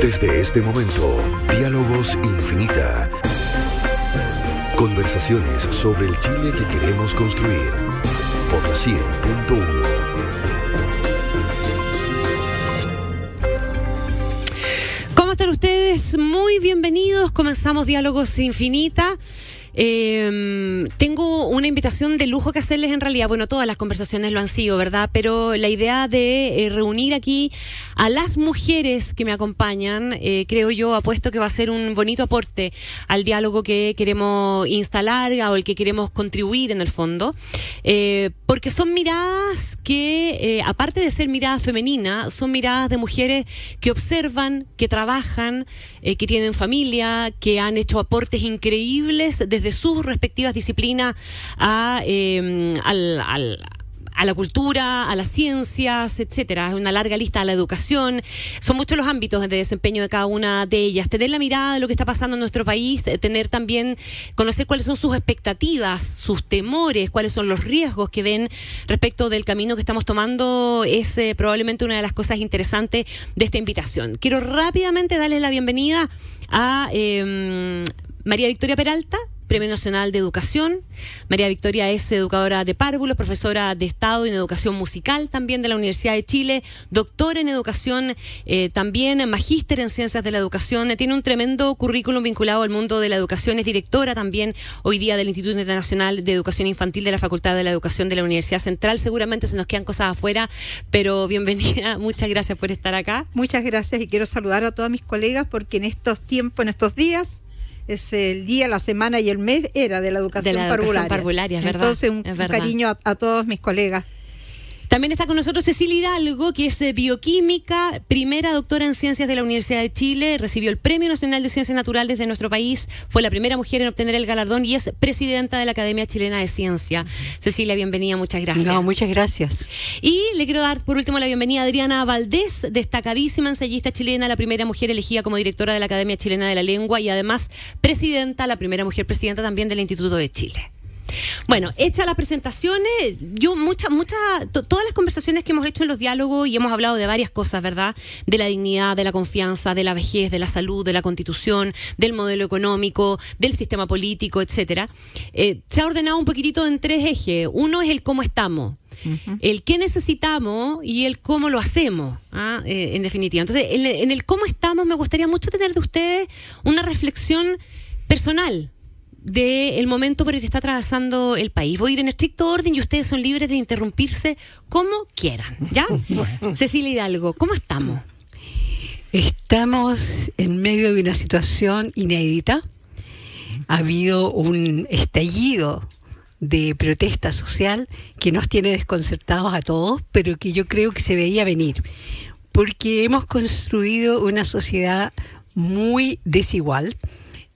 Desde este momento, Diálogos Infinita. Conversaciones sobre el Chile que queremos construir. Por la 100.1. ¿Cómo están ustedes? Muy bienvenidos. Comenzamos Diálogos Infinita. Eh, tengo una invitación de lujo que hacerles en realidad. Bueno, todas las conversaciones lo han sido, ¿verdad? Pero la idea de eh, reunir aquí a las mujeres que me acompañan, eh, creo yo, apuesto que va a ser un bonito aporte al diálogo que queremos instalar o el que queremos contribuir en el fondo. Eh, porque son miradas que, aparte de ser miradas femeninas, son miradas de mujeres que observan, que trabajan, que tienen familia, que han hecho aportes increíbles desde sus respectivas disciplinas a, eh, al, al a la cultura, a las ciencias, etcétera. Es una larga lista a la educación. Son muchos los ámbitos de desempeño de cada una de ellas. Tener la mirada de lo que está pasando en nuestro país, eh, tener también, conocer cuáles son sus expectativas, sus temores, cuáles son los riesgos que ven respecto del camino que estamos tomando, es eh, probablemente una de las cosas interesantes de esta invitación. Quiero rápidamente darles la bienvenida a eh, María Victoria Peralta, Premio Nacional de Educación. María Victoria es educadora de párvulos, profesora de Estado en Educación Musical también de la Universidad de Chile, doctora en Educación, eh, también magíster en Ciencias de la Educación. Tiene un tremendo currículum vinculado al mundo de la educación. Es directora también hoy día del Instituto Internacional de Educación Infantil de la Facultad de la Educación de la Universidad Central. Seguramente se nos quedan cosas afuera, pero bienvenida. Muchas gracias por estar acá. Muchas gracias y quiero saludar a todas mis colegas porque en estos tiempos, en estos días, es el día, la semana y el mes era de la educación, De la educación parvularia. parvularia, es verdad, Entonces, un, es un verdad. cariño a, a todos mis colegas. También está con nosotros Cecilia Hidalgo, que es de bioquímica, primera doctora en ciencias de la Universidad de Chile, recibió el Premio Nacional de Ciencias Naturales de nuestro país, fue la primera mujer en obtener el galardón y es presidenta de la Academia Chilena de Ciencia. Cecilia, bienvenida, muchas gracias. No, muchas gracias. Y le quiero dar por último la bienvenida a Adriana Valdés, destacadísima ensayista chilena, la primera mujer elegida como directora de la Academia Chilena de la Lengua y además presidenta, la primera mujer presidenta también del Instituto de Chile. Bueno, hechas las presentaciones, yo muchas, muchas, to- todas las conversaciones que hemos hecho en los diálogos y hemos hablado de varias cosas, ¿verdad? De la dignidad, de la confianza, de la vejez, de la salud, de la constitución, del modelo económico, del sistema político, etcétera. Eh, se ha ordenado un poquitito en tres ejes. Uno es el cómo estamos. El qué necesitamos y el cómo lo hacemos, ¿ah? Eh, en definitiva. Entonces, en, en el cómo estamos, me gustaría mucho tener de ustedes una reflexión personal del momento por el que está atravesando el país. Voy a ir en estricto orden y ustedes son libres de interrumpirse como quieran, ¿ya? Cecilia Hidalgo, ¿cómo estamos? Estamos en medio de una situación inédita. Ha habido un estallido de protesta social que nos tiene desconcertados a todos, pero que yo creo que se veía venir, porque hemos construido una sociedad muy desigual.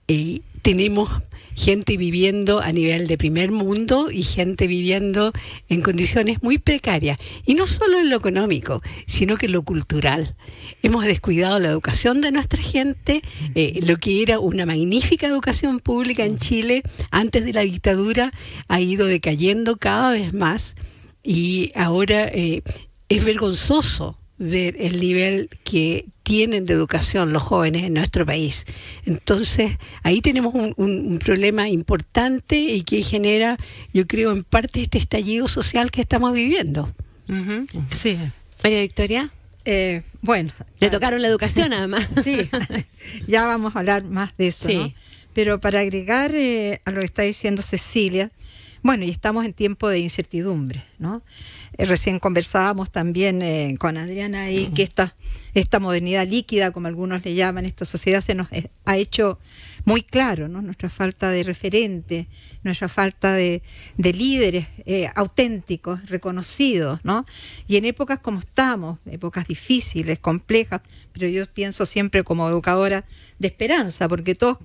Eh, tenemos gente viviendo a nivel de primer mundo y gente viviendo en condiciones muy precarias. Y no solo en lo económico, sino que en lo cultural. Hemos descuidado la educación de nuestra gente, eh, lo que era una magnífica educación pública en Chile antes de la dictadura ha ido decayendo cada vez más y ahora eh, es vergonzoso ver el nivel que tienen de educación los jóvenes en nuestro país. Entonces, ahí tenemos un, un- un problema importante y que genera, yo creo, en parte este estallido social que estamos viviendo. Sí. María Victoria, Eh, bueno. le tocaron la educación además. Sí, ya vamos a hablar más de eso. Sí. ¿no? Pero para agregar eh, a lo que está diciendo Cecilia, bueno, y estamos en tiempo de incertidumbre, ¿no? Eh, recién conversábamos también eh, con Adriana ahí que esta, esta modernidad líquida, como algunos le llaman, esta sociedad se nos eh, ha hecho muy claro, ¿no? Nuestra falta de referente, nuestra falta de, de líderes eh, auténticos, reconocidos, ¿no? Y en épocas como estamos, épocas difíciles, complejas, pero yo pienso siempre como educadora de esperanza, porque todos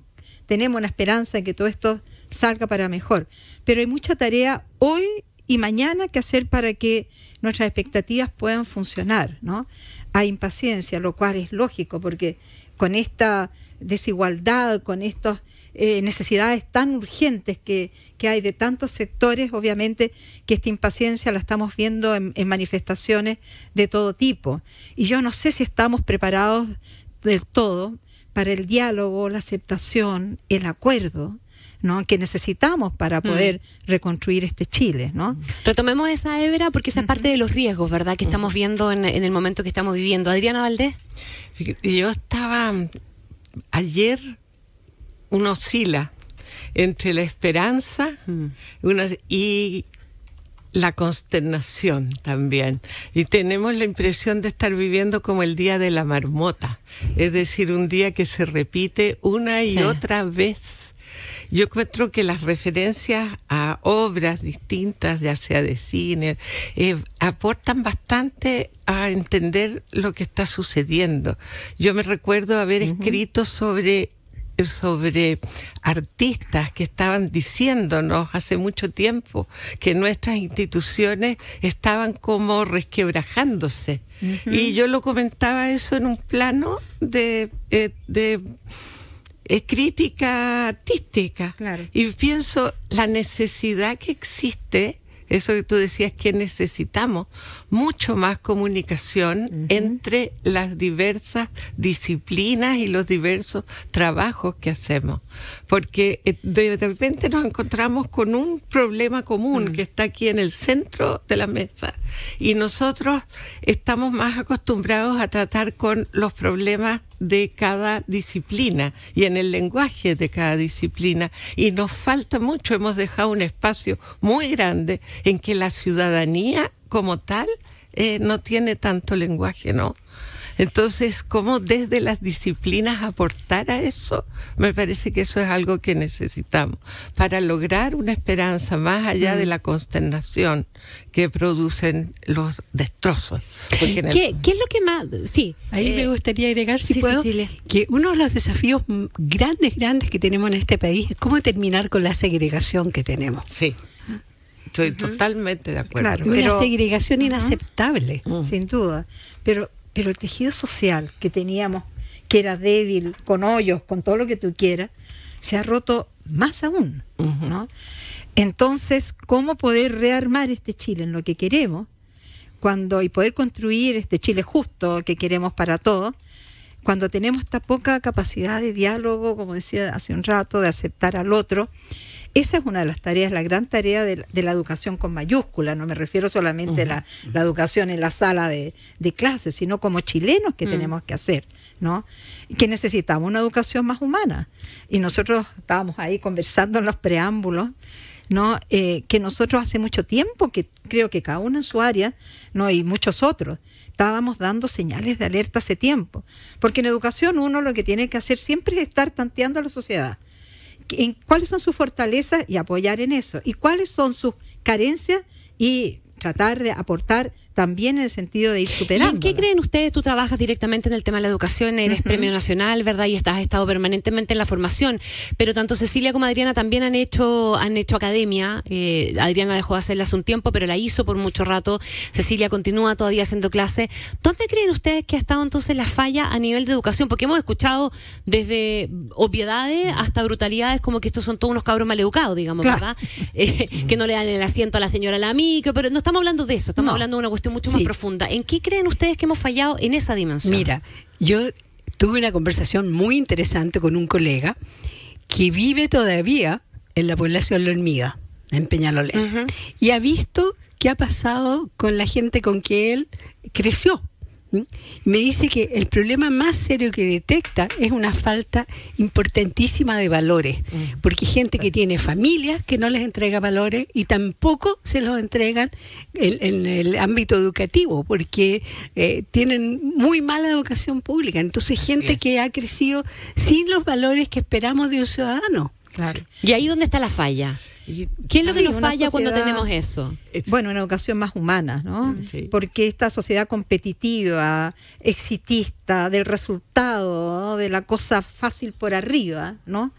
tenemos una esperanza en que todo esto salga para mejor. Pero hay mucha tarea hoy y mañana que hacer para que nuestras expectativas puedan funcionar, ¿no? Hay impaciencia, lo cual es lógico, porque con esta desigualdad, con estas eh, necesidades tan urgentes que, que hay de tantos sectores, obviamente que esta impaciencia la estamos viendo en, en manifestaciones de todo tipo. Y yo no sé si estamos preparados del todo para el diálogo, la aceptación, el acuerdo, ¿no? que necesitamos para poder reconstruir este Chile, ¿no? Retomemos esa hebra porque esa es parte de los riesgos, ¿verdad? Que estamos viendo en, en el momento que estamos viviendo. Adriana Valdés. Yo estaba ayer uno oscila entre la esperanza una- y la consternación también. Y tenemos la impresión de estar viviendo como el día de la marmota, es decir, un día que se repite una y Sí. otra vez. Yo encuentro que las referencias a obras distintas, ya sea de cine, eh, aportan bastante a entender lo que está sucediendo. Yo me recuerdo haber escrito sobre sobre artistas que estaban diciéndonos hace mucho tiempo que nuestras instituciones estaban como resquebrajándose. Y yo lo comentaba eso en un plano de, eh, de eh, crítica artística. Claro. Y pienso la necesidad que existe, eso que tú decías que necesitamos, mucho más comunicación entre las diversas disciplinas y los diversos trabajos que hacemos. Porque eh, de, repente nos encontramos con un problema común que está aquí en el centro de la mesa y nosotros estamos más acostumbrados a tratar con los problemas de cada disciplina y en el lenguaje de cada disciplina y nos falta mucho, hemos dejado un espacio muy grande en que la ciudadanía como tal eh, no tiene tanto lenguaje, ¿no? Entonces, ¿cómo desde las disciplinas aportar a eso? Me parece que eso es algo que necesitamos para lograr una esperanza más allá de la consternación que producen los destrozos. El ¿Qué, es lo que más.? Sí. Ahí eh, me gustaría agregar, si sí, puedo, Cecilia. que uno de los desafíos mm, grandes, grandes que tenemos en este país es cómo terminar con la segregación que tenemos. Sí, estoy totalmente de acuerdo. Claro. Una segregación inaceptable. sin duda. Pero, pero el tejido social que teníamos, que era débil, con hoyos, con todo lo que tú quieras, se ha roto más aún. ¿no? Entonces, ¿cómo poder rearmar este Chile en lo que queremos? cuando y poder construir este Chile justo que queremos para todos, cuando tenemos esta poca capacidad de diálogo, como decía hace un rato, de aceptar al otro, esa es una de las tareas, la gran tarea de, la- de la educación con mayúscula. No me refiero solamente a la, la educación en la sala de, de clases, sino como chilenos que tenemos que hacer, ¿no? Que necesitamos una educación más humana. Y nosotros estábamos ahí conversando en los preámbulos, ¿no? Eh, que nosotros hace mucho tiempo, que creo que cada uno en su área, ¿no? Y muchos otros, estábamos dando señales de alerta hace tiempo. Porque en educación uno lo que tiene que hacer siempre es estar tanteando a la sociedad en cuáles son sus fortalezas y apoyar en eso, y cuáles son sus carencias y tratar de aportar también en el sentido de ir ¿Y superando. en qué creen ustedes? Tú trabajas directamente en el tema de la educación, eres premio nacional, ¿verdad? Y estás, has estado permanentemente en la formación. Pero tanto Cecilia como Adriana también han hecho, han hecho academia. Eh, Adriana dejó de hacerla hace un tiempo, pero la hizo por mucho rato. Cecilia continúa todavía haciendo clase. ¿Dónde creen ustedes que ha estado entonces la falla a nivel de educación? Porque hemos escuchado desde obviedades hasta brutalidades como que estos son todos unos cabros maleducados, digamos, Claro. ¿verdad? Eh, que no le dan el asiento a la señora la micro, pero no estamos hablando de eso, estamos No. hablando de una cuestión mucho más Sí. profunda. ¿En qué creen ustedes que hemos fallado en esa dimensión? Mira, yo tuve una conversación muy interesante con un colega que vive todavía en la población La Hormiga, en Peñalolén, y ha visto qué ha pasado con la gente con que él creció. Me dice que el problema más serio que detecta es una falta importantísima de valores, porque hay gente que tiene familias que no les entrega valores y tampoco se los entregan en, en el ámbito educativo, porque eh, tienen muy mala educación pública. Entonces, gente que ha crecido sin los valores que esperamos de un ciudadano. Claro. ¿Y ahí dónde está la falla? ¿Qué es lo que Sí, nos falla cuando tenemos eso? Bueno, una educación más humana, ¿no? Sí. Porque esta sociedad competitiva, exitista, del resultado, ¿no? de la cosa fácil por arriba, ¿no?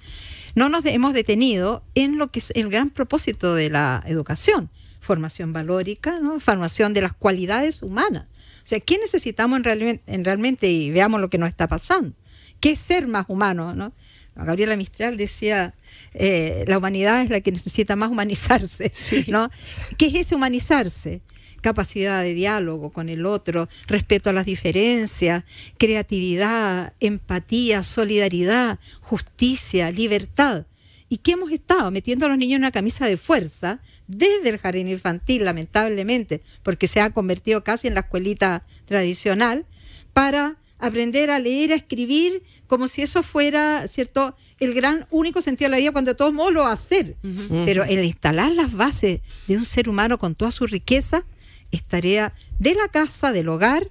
No nos hemos detenido en lo que es el gran propósito de la educación, formación valórica, ¿no? Formación de las cualidades humanas. O sea, ¿qué necesitamos en realmente y veamos lo que nos está pasando? ¿Qué es ser más humano, no? Gabriela Mistral decía, eh, la humanidad es la que necesita más humanizarse, ¿no? ¿Qué es ese humanizarse? capacidad de diálogo con el otro, respeto a las diferencias, creatividad, empatía, solidaridad, justicia, libertad. ¿Y qué hemos estado? Metiendo a los niños en una camisa de fuerza desde el jardín infantil, lamentablemente, porque se ha convertido casi en la escuelita tradicional, para aprender a leer, a escribir, como si eso fuera, ¿cierto?, el gran único sentido de la vida cuando todos modos lo va a hacer. Pero el instalar las bases de un ser humano con toda su riqueza es tarea de la casa, del hogar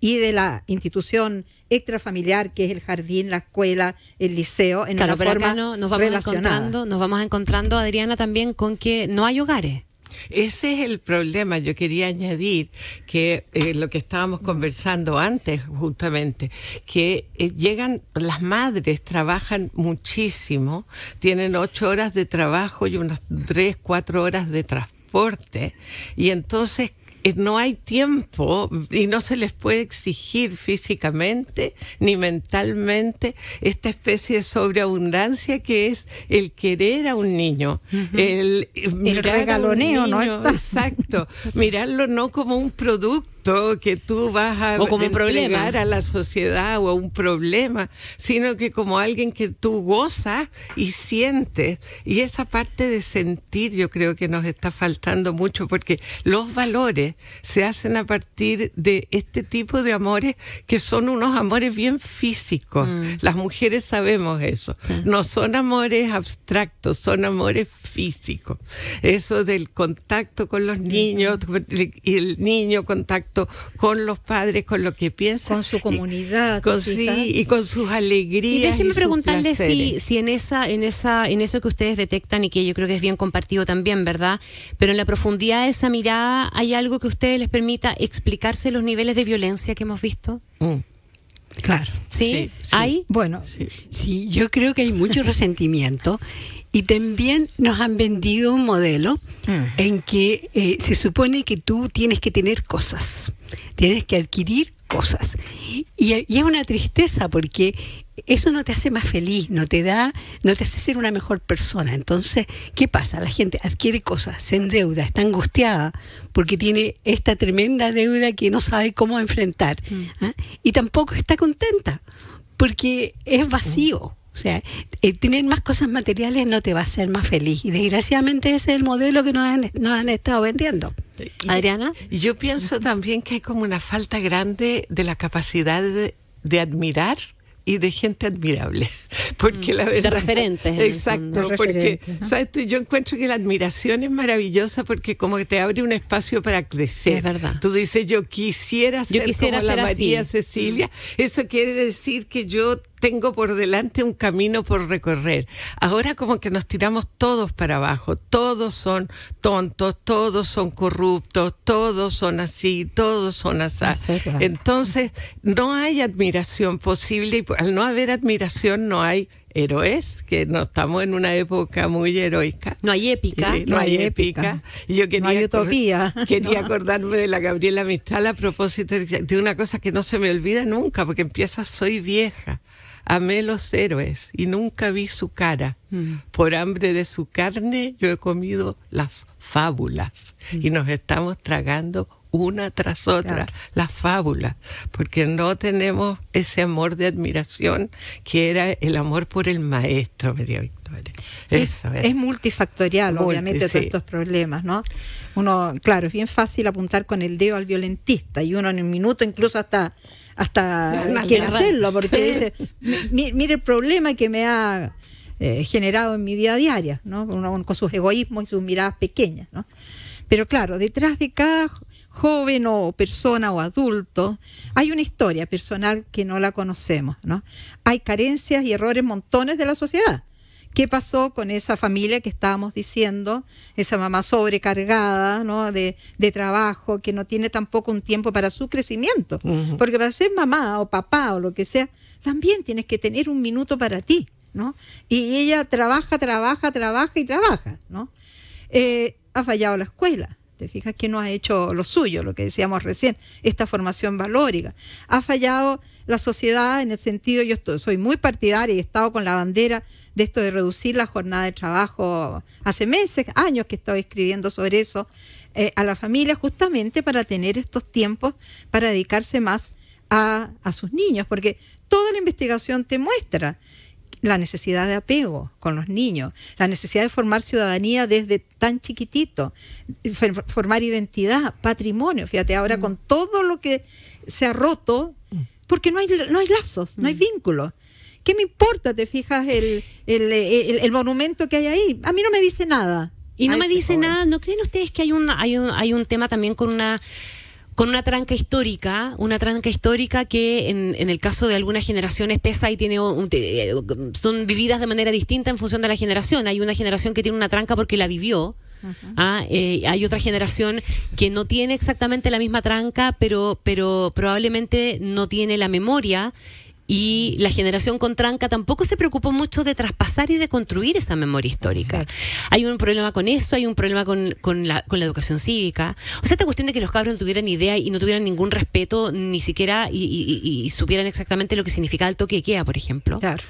y de la institución extrafamiliar que es el jardín, la escuela, el liceo, en Claro, una pero forma acá no- nos vamos encontrando, nos vamos encontrando, Adriana, también con que no hay hogares. Ese es el problema. Yo quería añadir que eh, lo que estábamos conversando antes, justamente, que eh, llegan, las madres trabajan muchísimo, tienen ocho horas de trabajo y unas tres, cuatro horas de transporte, y entonces no hay tiempo y no se les puede exigir físicamente ni mentalmente esta especie de sobreabundancia que es el querer a un niño, el, eh, mirar a un regaloneo, ¿no? niño, Exacto, mirarlo no como un producto que tú vas a O como un a la sociedad o a un problema, sino que como alguien que tú gozas y sientes. Y esa parte de sentir yo creo que nos está faltando mucho porque los valores se hacen a partir de este tipo de amores que son unos amores bien físicos. Las mujeres sabemos eso. No son amores abstractos, son amores físicos. Eso del contacto con los niños y el niño contacto con los padres, con lo que piensa. Con su y- comunidad, con, Tita. sí, y con sus Y alegrías. déjenme sus preguntarle si, placeres. si en esa, en esa, en eso que ustedes detectan y que yo creo que es bien compartido también, ¿verdad? Pero en la profundidad de esa mirada, ¿hay algo que a ustedes les permita explicarse los niveles de violencia que hemos visto? Mm, Claro. ¿Sí? Sí, sí. ¿Hay? Bueno, sí. Sí, yo creo que hay mucho resentimiento y también nos han vendido un modelo Mm. en que eh, se supone que tú tienes que tener cosas, tienes que adquirir cosas. Y, y es una tristeza porque eso no te hace más feliz, no te da, no te hace ser una mejor persona. Entonces, ¿qué pasa? La gente adquiere cosas, se endeuda, está angustiada porque tiene esta tremenda deuda que no sabe cómo enfrentar ¿ah? y tampoco está contenta porque es vacío. O sea, eh, tener más cosas materiales no te va a hacer más feliz. Y desgraciadamente ese es el modelo que nos han, nos han estado vendiendo. Adriana. Y yo pienso también que hay como una falta grande de la capacidad de, de admirar y de gente admirable. Porque la Mm. De verdad. referentes, en el Exacto. De porque, referentes, ¿no? ¿sabes tú? Yo encuentro que la admiración es maravillosa porque como que te abre un espacio para crecer. Es verdad. Tú dices, yo quisiera ser quisiera como la así. María Cecilia. Eso quiere decir que yo tengo por delante un camino por recorrer. Ahora como que nos tiramos todos para abajo, todos son tontos, todos son corruptos, todos son así, todos son así. Entonces, no hay admiración posible y al no haber admiración no hay héroes, que no estamos en una época muy heroica. No hay épica. Sí, no, hay épica. Yo quería, No hay utopía. quería No. acordarme de la Gabriela Mistral a propósito de de una cosa que no se me olvida nunca, porque empieza Soy vieja. Amé los héroes y nunca vi su cara. Por hambre de su carne yo he comido las fábulas y nos estamos tragando una tras otra Claro. las fábulas, porque no tenemos ese amor de admiración que era el amor por el maestro, María Victoria. es, Eso era. es multifactorial, Multi, obviamente, sí. todos estos problemas, ¿no? Uno, claro, es bien fácil apuntar con el dedo al violentista y uno en un minuto incluso hasta hasta Ganar, quiere hacerlo porque dice, "Mi- mire el problema que me ha eh, generado en mi vida diaria, ¿no? Uno con sus egoísmos y sus miradas pequeñas, ¿no? Pero claro, detrás de cada jo- joven o persona o adulto hay una historia personal que no la conocemos, ¿no? Hay carencias y errores montones de la sociedad. ¿Qué pasó con esa familia que estábamos diciendo? Esa mamá sobrecargada ¿no? de, de trabajo, que no tiene tampoco un tiempo para su crecimiento. Porque para ser mamá o papá o lo que sea, también tienes que tener un minuto para ti. ¿no? Y ella trabaja, trabaja, trabaja y trabaja. ¿no? Eh, ha fallado la escuela. Te fijas que no ha hecho lo suyo, lo que decíamos recién, esta formación valórica. Ha fallado la sociedad en el sentido, yo estoy- soy muy partidaria y he estado con la bandera de esto de reducir la jornada de trabajo hace meses, años que estoy escribiendo sobre eso, eh, a la familia justamente para tener estos tiempos para dedicarse más a, a sus niños, porque toda la investigación te muestra la necesidad de apego con los niños, la necesidad de formar ciudadanía desde tan chiquitito, formar identidad, patrimonio. Fíjate, ahora con todo lo que se ha roto, porque no hay, no hay lazos, no hay vínculos. ¿Qué me importa, te fijas, el, el, el- el monumento que hay ahí? A mí no me dice nada. Y no me ese dice joven. nada, ¿no creen ustedes que hay un, hay un, hay un tema también con una con una tranca histórica, una tranca histórica que en, en el caso de algunas generaciones pesa y tiene un- eh, son vividas de manera distinta en función de la generación. Hay una generación que tiene una tranca porque la vivió. Ah, eh, hay otra generación que no tiene exactamente la misma tranca, pero, pero probablemente no tiene la memoria y la generación con tranca tampoco se preocupó mucho de traspasar y de construir esa memoria histórica. Hay un problema con eso, hay un problema con, con, la, con la educación cívica. O sea, esta cuestión de que los cabros no tuvieran idea y no tuvieran ningún respeto, ni siquiera, y, y- y- y supieran exactamente lo que significaba el toque de queda, por ejemplo. Claro.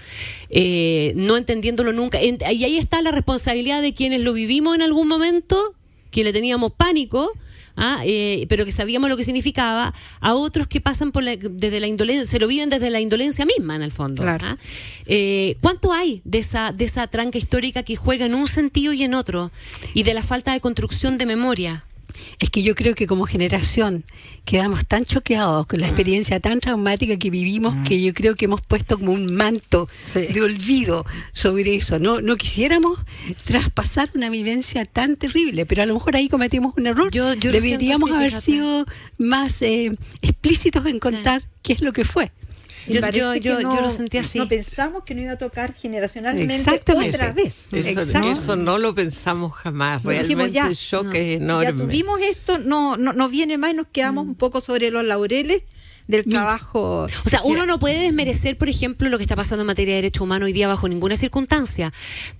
Eh, no entendiéndolo nunca. En- y ahí está la responsabilidad de quienes lo vivimos en algún momento, que le teníamos pánico. ¿Ah? Eh, pero que sabíamos lo que significaba, a otros que pasan por la- desde la indolencia, se lo viven desde la indolencia misma en el fondo. Claro. ¿ah? Eh, ¿Cuánto hay de esa, de esa tranca histórica que juega en un sentido y en otro? Y de la falta de construcción de memoria. Es que yo creo que como generación quedamos tan choqueados con la experiencia tan traumática que vivimos que yo creo que hemos puesto como un manto Sí. de olvido sobre eso. No, no quisiéramos traspasar una vivencia tan terrible, pero a lo mejor ahí cometimos un error. Yo- yo Deberíamos haber fíjate. sido más eh, explícitos en contar qué es lo que fue. Y Yo- yo- yo- yo no- lo sentí así. No pensamos que no iba a tocar generacionalmente Exactamente. otra vez. Eso, Exacto. eso no lo pensamos jamás. Nos dijimos, Realmente ya, el shock no, es Ya enorme. tuvimos esto, no, no, no viene más y nos quedamos un poco sobre los laureles del trabajo. O sea, uno no puede desmerecer, por ejemplo, lo que está pasando en materia de derechos humanos hoy día bajo ninguna circunstancia,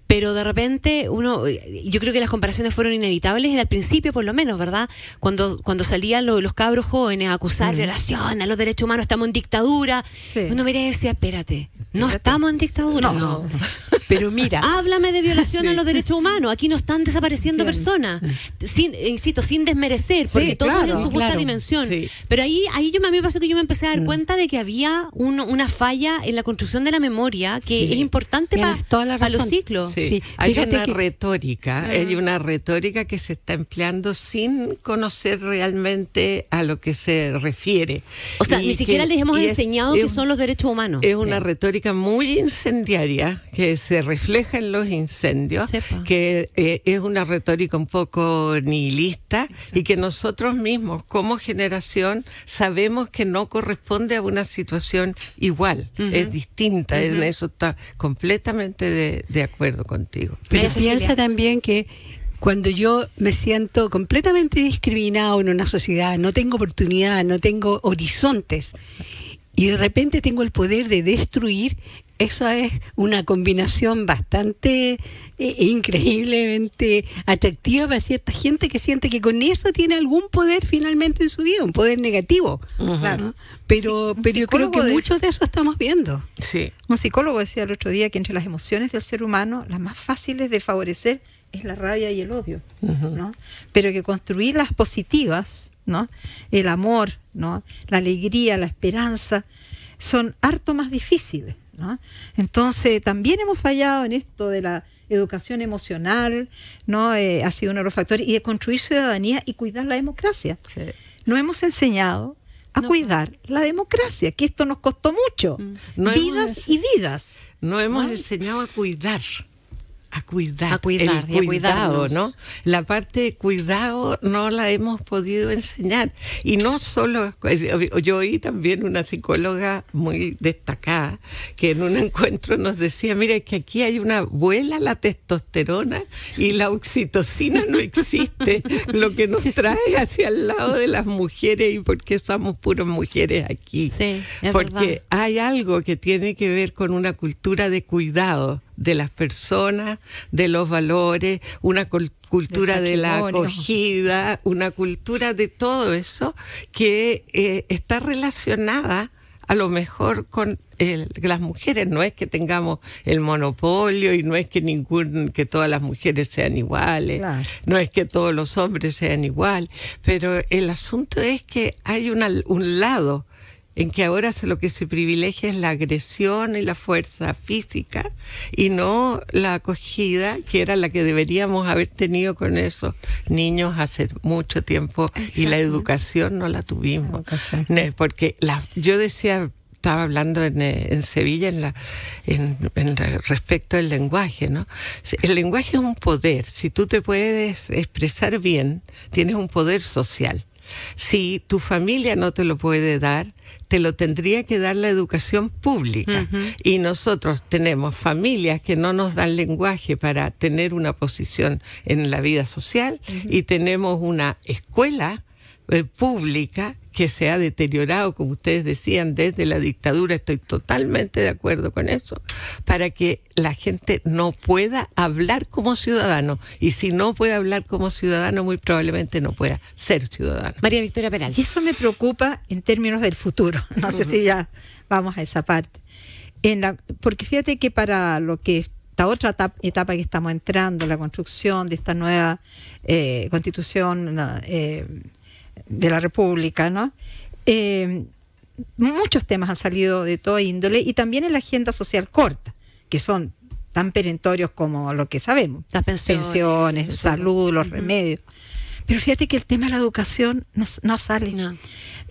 pero de repente uno, yo creo que las comparaciones fueron inevitables al principio, por lo menos, ¿verdad? Cuando cuando salían lo- los cabros jóvenes a acusar violación a los derechos humanos, estamos en dictadura, Sí. uno mira y decía, espérate, no Espérate. estamos en dictadura. No. Pero mira, Háblame de violación a los derechos humanos. Aquí no están desapareciendo Claro. personas. Sin, insisto, sin desmerecer, porque Sí, todo es en su justa claro. dimensión. Pero ahí, ahí yo a mí me pasó que yo me empecé a dar cuenta de que había un- una falla en la construcción de la memoria que Sí. es importante para los ciclos. Sí, Sí, hay fíjate una que- retórica, hay una retórica que se está empleando sin conocer realmente a lo que se refiere. O sea, Y ni siquiera que- les hemos enseñado es- que son los derechos humanos. Es una retórica muy incendiaria que se refleja en los incendios, Sepa. que eh, es una retórica un poco nihilista y que nosotros mismos como generación sabemos que no corresponde a una situación igual, es distinta, en eso está completamente de, de acuerdo contigo. Pero piensa también que cuando yo me siento completamente discriminado en una sociedad, no tengo oportunidad, no tengo horizontes, y de repente tengo el poder de destruir, eso es una combinación bastante eh, increíblemente atractiva para cierta gente que siente que con eso tiene algún poder finalmente en su vida, un poder negativo. Claro. ¿no? Pero, Sí, pero yo creo que de- muchos de eso estamos viendo. Sí. Un psicólogo decía el otro día que entre las emociones del ser humano, las más fáciles de favorecer es la rabia y el odio, ¿no? Pero que construir las positivas, ¿no? El amor, ¿no? La alegría, la esperanza, son harto más difíciles, ¿no? Entonces, también hemos fallado en esto de la educación emocional, ¿no? Eh, ha sido uno de los factores, y de construir ciudadanía y cuidar la democracia. Sí. No hemos enseñado a cuidar la democracia, que esto nos costó mucho. No vidas hemos- y vidas. No hemos enseñado a cuidar. A cuidar. A cuidar el y a cuidado. ¿no? La parte de cuidado no la hemos podido enseñar. Y no solo, yo oí también una psicóloga muy destacada que en un encuentro nos decía, mira, que aquí hay una vuela la testosterona y la oxitocina no existe, lo que nos trae hacia el lado de las mujeres y por qué somos puras mujeres aquí. Sí, es Porque verdad. hay algo que tiene que ver con una cultura de cuidado de las personas, de los valores, una cul- cultura de la acogida, una cultura de todo eso que eh, está relacionada a lo mejor con el- las mujeres. No es que tengamos el monopolio y no es que ningún que todas las mujeres sean iguales, Claro. no es que todos los hombres sean igual, pero el asunto es que hay una- un lado en que ahora se- lo que se privilegia es la agresión y la fuerza física y no la acogida que era la que deberíamos haber tenido con esos niños hace mucho tiempo y la educación no la tuvimos porque la, yo decía estaba hablando en, eh, en Sevilla en la, en, en la- respecto al lenguaje, ¿no? El lenguaje es un poder. Si tú te puedes expresar bien, tienes un poder social. Si tu familia no te lo puede dar, te lo tendría que dar la educación pública. Y nosotros tenemos familias que no nos dan lenguaje para tener una posición en la vida social y tenemos una escuela eh, pública que se ha deteriorado, como ustedes decían, desde la dictadura, estoy totalmente de acuerdo con eso, para que la gente no pueda hablar como ciudadano. Y si no puede hablar como ciudadano, muy probablemente no pueda ser ciudadano. María Victoria Peral. Y eso me preocupa en términos del futuro. No sé si ya vamos a esa parte. En la, porque fíjate que para lo que esta otra etapa, etapa que estamos entrando, la construcción de esta nueva eh, constitución eh, de la República, ¿no? Eh, muchos temas han salido de toda índole y también en la agenda social corta, que son tan perentorios como lo que sabemos. Las pensiones, pensiones salud, los remedios. Pero fíjate que el tema de la educación no, no sale. No.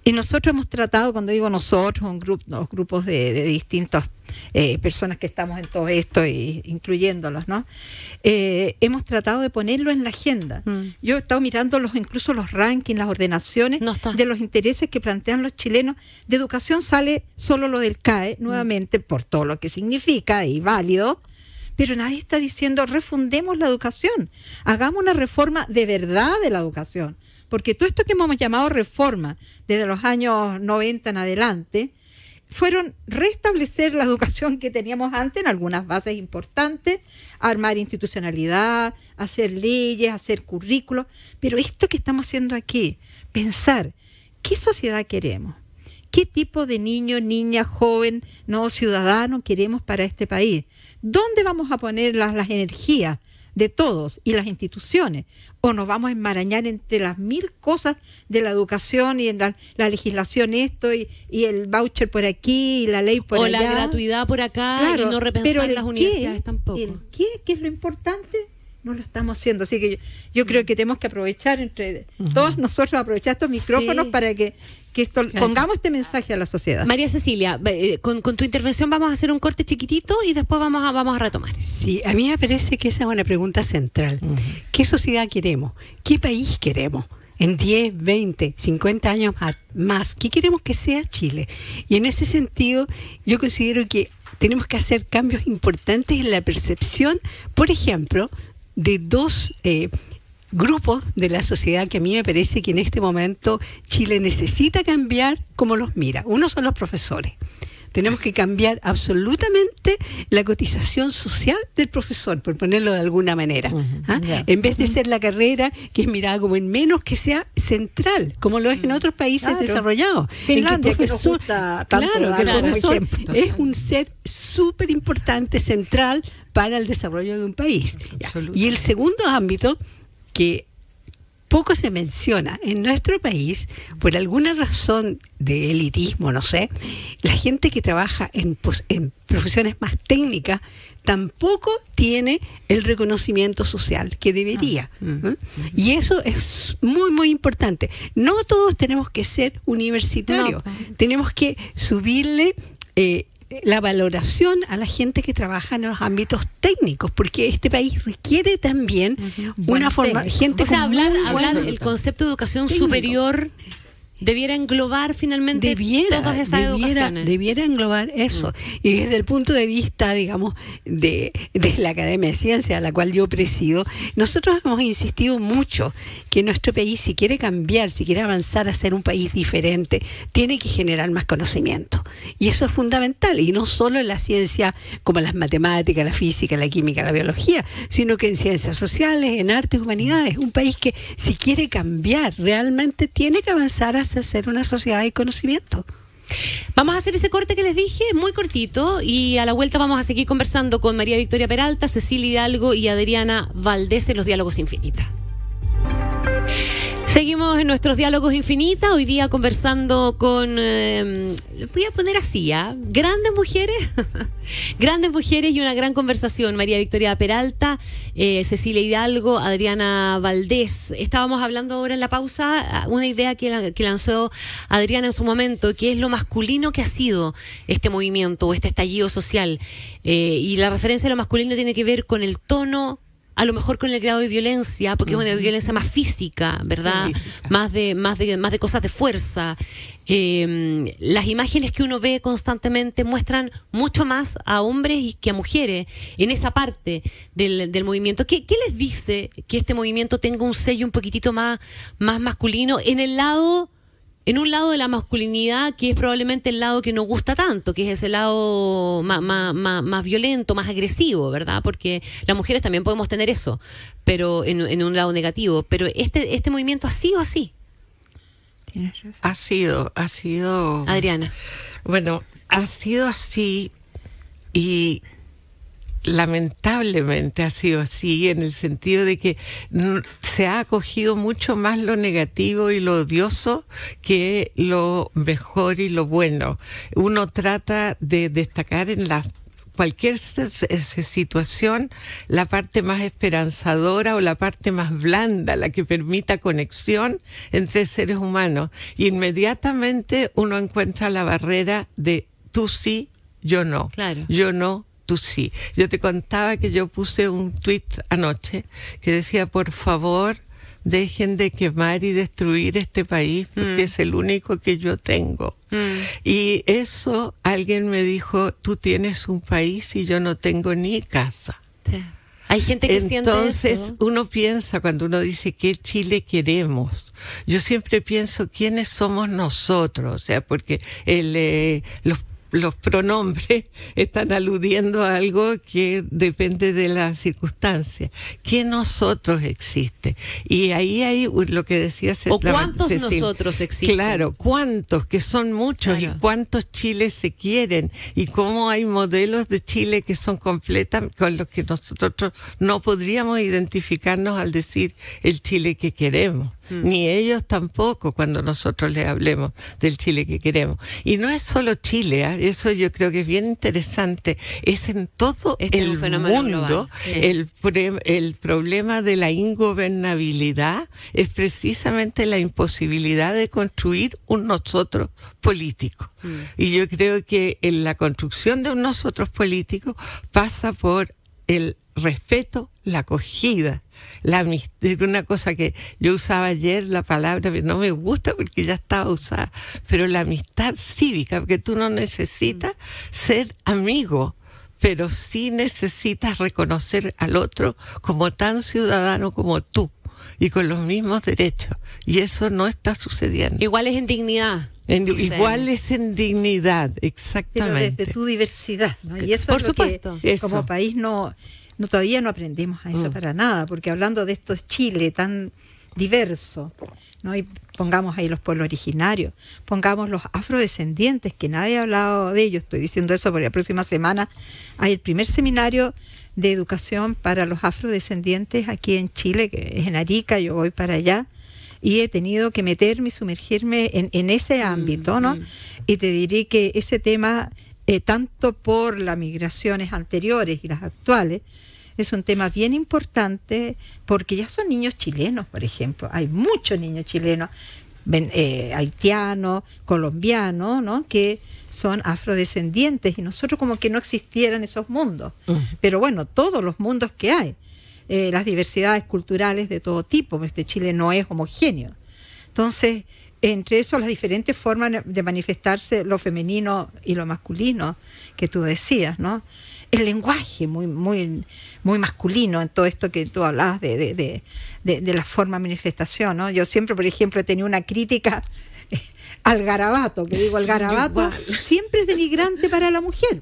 Y nosotros hemos tratado, cuando digo nosotros, un grupo, los grupos de, de distintas eh, personas que estamos en todo esto, y, incluyéndolos, ¿no? Eh, hemos tratado de ponerlo en la agenda. Mm. Yo he estado mirando los, incluso los rankings, las ordenaciones No de los intereses que plantean los chilenos. De educación sale solo lo del CAE, Mm. nuevamente, por todo lo que significa y válido. Pero nadie está diciendo refundemos la educación, hagamos una reforma de verdad de la educación. Porque todo esto que hemos llamado reforma desde los años 90 en adelante, fueron restablecer la educación que teníamos antes en algunas bases importantes, armar institucionalidad, hacer leyes, hacer currículos. Pero esto que estamos haciendo aquí, pensar, ¿qué sociedad queremos? ¿Qué tipo de niño, niña, joven, no ciudadano queremos para este país? ¿Dónde vamos a poner las, las energías de todos y las instituciones? ¿O nos vamos a enmarañar entre las mil cosas de la educación y en la, la legislación esto y, y el voucher por aquí y la ley por o allá? la gratuidad por acá y no repensar pero las qué, universidades tampoco. El qué, que es lo importante, no lo estamos haciendo. Así que yo, yo creo que tenemos que aprovechar entre todos nosotros, aprovechar estos micrófonos Sí. para que, que esto, pongamos este mensaje a la sociedad. María Cecilia, eh, con, con tu intervención vamos a hacer un corte chiquitito y después vamos a, vamos a retomar. Sí, a mí me parece que esa es una pregunta central. ¿Qué sociedad queremos? ¿Qué país queremos? En 10, 20, 50 años más, ¿qué queremos que sea Chile? Y en ese sentido, yo considero que tenemos que hacer cambios importantes en la percepción, por ejemplo, de dos eh, grupos de la sociedad que a mí me parece que en este momento Chile necesita cambiar como los mira. Uno son los profesores. Tenemos que cambiar absolutamente la cotización social del profesor, por ponerlo de alguna manera. ¿ah? En vez de ser la carrera que es mirada como en menos, que sea central, como lo es en otros países Claro. desarrollados. Finlandia, En que el que nos profesor, tanto claro, que el profesor es un ser súper importante, central para el desarrollo de un país. Y el segundo ámbito que poco se menciona en nuestro país, por alguna razón de elitismo, no sé, la gente que trabaja en, en profesiones más técnicas tampoco tiene el reconocimiento social que debería. ¿eh? Y eso es muy, muy importante. No todos tenemos que ser universitarios, No. tenemos que subirle... eh, la valoración a la gente que trabaja en los ámbitos técnicos, porque este país requiere también una forma, técnico. gente O sea, hablar, el concepto de educación Técnico. superior debiera englobar finalmente debiera, todas esas debiera, educaciones. debiera englobar eso. Y desde el punto de vista, digamos, de, de la Academia de Ciencias, a la cual yo presido, nosotros hemos insistido mucho que nuestro país, si quiere cambiar, si quiere avanzar a ser un país diferente, tiene que generar más conocimiento. Y eso es fundamental, y no solo en la ciencia como las matemáticas, la física, la química, la biología, sino que en ciencias sociales, en artes, humanidades. Un país que si quiere cambiar, realmente tiene que avanzar hacia ser una sociedad de conocimiento. Vamos a hacer ese corte que les dije, muy cortito, y a la vuelta vamos a seguir conversando con María Victoria Peralta, Cecilia Hidalgo y Adriana Valdés en los Diálogos Infinitas. Seguimos en nuestros diálogos infinitas, hoy día conversando con, eh, voy a poner así, ¿ah? grandes mujeres, grandes mujeres y una gran conversación. María Victoria Peralta, eh, Cecilia Hidalgo, Adriana Valdés. Estábamos hablando ahora en la pausa ah, una idea que, que lanzó Adriana en su momento, que es lo masculino que ha sido este movimiento o este estallido social. Eh, y la referencia a lo masculino tiene que ver con el tono a lo mejor con el grado de violencia, porque es una violencia más física, ¿verdad? Sí, física. Más de, más de, más de cosas de fuerza. Eh, las imágenes que uno ve constantemente muestran mucho más a hombres y que a mujeres en esa parte del, del movimiento. ¿Qué, qué les dice que este movimiento tenga un sello un poquitito más, más masculino en el lado en un lado de la masculinidad que es probablemente el lado que nos gusta tanto, que es ese lado más, más, más, más violento, más agresivo, ¿verdad? Porque las mujeres también podemos tener eso, pero en, en un lado negativo. Pero este, este movimiento ha sido así, Tienes razón. Ha sido, ha sido. Adriana. Bueno, ha sido así y lamentablemente ha sido así en el sentido de que se ha acogido mucho más lo negativo y lo odioso que lo mejor y lo bueno. Uno trata de destacar en la cualquier situación la parte más esperanzadora o la parte más blanda, la que permita conexión entre seres humanos. Y inmediatamente uno encuentra la barrera de tú sí, yo no. Claro. Yo no, tú sí. Yo te contaba que yo puse un tweet anoche que decía, por favor, dejen de quemar y destruir este país porque es el único que yo tengo. Y eso alguien me dijo, tú tienes un país y yo no tengo ni casa. Sí. Hay gente que Entonces siente eso. uno piensa cuando uno dice qué Chile queremos. Yo siempre pienso quiénes somos nosotros, o sea, porque el, eh, los los pronombres están aludiendo a algo que depende de la circunstancia. ¿Qué nosotros existe? Y ahí hay lo que decía O la- cuántos nosotros existen. Claro, cuántos, que son muchos, Claro. y cuántos chiles se quieren, y cómo hay modelos de Chile que son completas, con los que nosotros no podríamos identificarnos al decir el Chile que queremos, Mm. ni ellos tampoco cuando nosotros les hablemos del Chile que queremos. Y no es solo Chile, ¿ah? Eso yo creo que es bien interesante, es en todo Este el mundo sí. el, pre- el problema de la ingobernabilidad es precisamente la imposibilidad de construir un nosotros político. Mm. Y yo creo que en la construcción de un nosotros político pasa por el respeto, la acogida, la amistad, una cosa que yo usaba ayer, la palabra, pero no me gusta porque ya estaba usada, pero la amistad cívica, porque tú no necesitas ser amigo, pero sí necesitas reconocer al otro como tan ciudadano como tú y con los mismos derechos. Y eso no está sucediendo. Igual es en dignidad. En- dicen. igual es en dignidad, pero exactamente. desde tu diversidad, ¿no? Y eso Por es lo supuesto. que Eso. como país no, no todavía no aprendemos a eso Mm. para nada, porque hablando de estos Chile tan diverso, ¿no? Y pongamos ahí los pueblos originarios, pongamos los afrodescendientes, que nadie ha hablado de ellos, estoy diciendo eso porque la próxima semana hay el primer seminario de educación para los afrodescendientes aquí en Chile, que es en Arica, yo voy para allá y he tenido que meterme y sumergirme en, en ese ámbito, ¿no? Y te diré que ese tema, eh, tanto por las migraciones anteriores y las actuales, es un tema bien importante porque ya son niños chilenos, por ejemplo. Hay muchos niños chilenos, eh, haitianos, colombianos, ¿no? Que son afrodescendientes y nosotros como que no existieran esos mundos. Pero bueno, todos los mundos que hay, eh, las diversidades culturales de todo tipo, porque este Chile no es homogéneo. Entonces, entre eso las diferentes formas de manifestarse lo femenino y lo masculino que tú decías, ¿no? El lenguaje muy, muy, muy masculino en todo esto que tú hablabas de, de, de, la forma de manifestación, ¿no? Yo siempre, por ejemplo, he tenido una crítica eh, al garabato, que digo, el garabato siempre es denigrante para la mujer.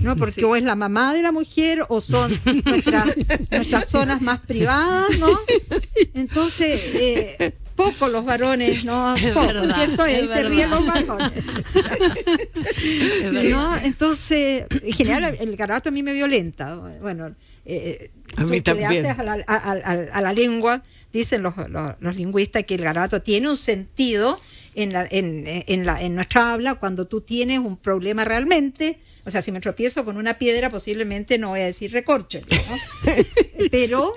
¿no? Porque o es la mamá de la mujer o son nuestras, nuestras zonas más privadas, ¿no? Entonces, eh, poco los varones, ¿no? Es Poco, verdad, ¿cierto? Y ahí se ríen los varones. ¿No? Entonces, en general, el garabato a mí me violenta. Bueno, eh, A mí que le también. haces a la, a- a- a la lengua, dicen los, los- los lingüistas que el garabato tiene un sentido en, la, en, en la, en nuestra habla cuando tú tienes un problema realmente. O sea, si me tropiezo con una piedra, posiblemente no voy a decir recorcho. ¿no? pero,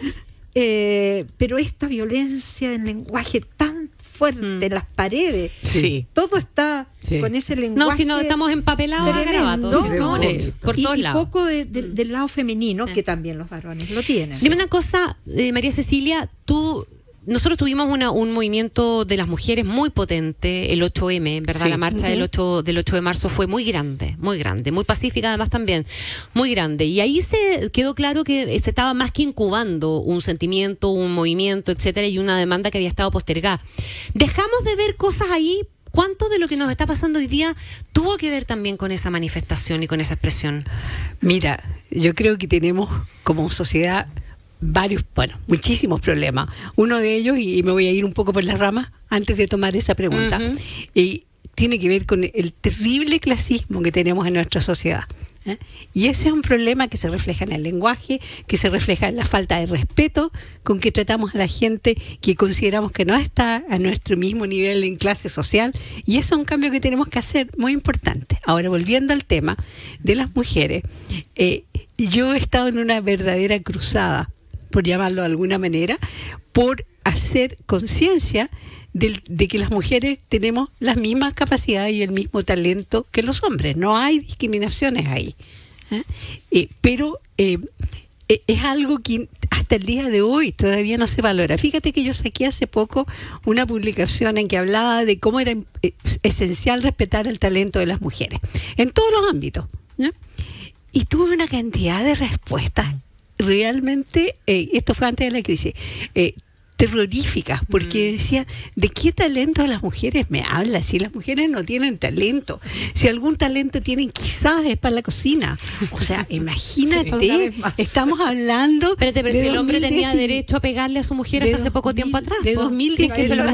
eh, pero esta violencia del lenguaje tan fuerte Mm. en las paredes, Sí. todo está Sí. con ese lenguaje. No, si no estamos empapelados a tremendo. sí, somos Sí, por y, todos y lados. poco de- de- del lado femenino, que también los varones lo tienen. Dime una cosa, eh, María Cecilia, tú, nosotros tuvimos una, un movimiento de las mujeres muy potente, el 8M, ¿verdad? Sí. La marcha del, 8, del 8 de marzo fue muy grande, muy grande, muy pacífica además también, muy grande. Y ahí se quedó claro que se estaba más que incubando un sentimiento, un movimiento, etcétera, y una demanda que había estado postergada. Dejamos de ver cosas ahí. ¿Cuánto de lo que nos está pasando hoy día tuvo que ver también con esa manifestación y con esa expresión? Mira, yo creo que tenemos como sociedad varios, bueno, muchísimos problemas. Uno de ellos, y me voy a ir un poco por las ramas antes de tomar esa pregunta, y tiene que ver con el terrible clasismo que tenemos en nuestra sociedad. ¿eh? Y ese es un problema que se refleja en el lenguaje, que se refleja en la falta de respeto con que tratamos a la gente que consideramos que no está a nuestro mismo nivel en clase social. Y eso es un cambio que tenemos que hacer muy importante. Ahora, volviendo al tema de las mujeres, eh, yo he estado en una verdadera cruzada, por llamarlo de alguna manera, por hacer conciencia del- de que las mujeres tenemos las mismas capacidades y el mismo talento que los hombres. No hay discriminaciones ahí. ¿eh? Eh, pero eh, eh, es algo que hasta el día de hoy todavía no se valora. Fíjate que yo saqué hace poco una publicación en que hablaba de cómo era esencial respetar el talento de las mujeres en todos los ámbitos. Y tuve una cantidad de respuestas realmente, eh, esto fue antes de la crisis, eh, terroríficas, porque decía, ¿de qué talento las mujeres me habla? Si las mujeres no tienen talento, si algún talento tienen, quizás es para la cocina. O sea, imagínate, estamos hablando... Espérate, pero de si el hombre tenía 2010 derecho a pegarle a su mujer hasta hace poco 2000, tiempo atrás. de po. 2019. Sí, que se lo.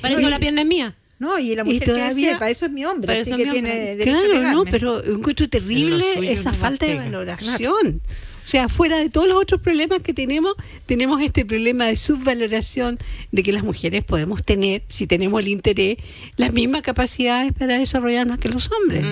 Para eso y- la pierna es mía. No, y la Y mujer que todavía- sepa, eso es mi hombre, así eso que mi tiene hombre. derecho a Claro, no, pero encuentro terrible En lo suyo esa no falta de valoración. O sea, fuera de todos los otros problemas que tenemos, tenemos este problema de subvaloración de que las mujeres podemos tener, si tenemos el interés, las mismas capacidades para desarrollarnos que los hombres.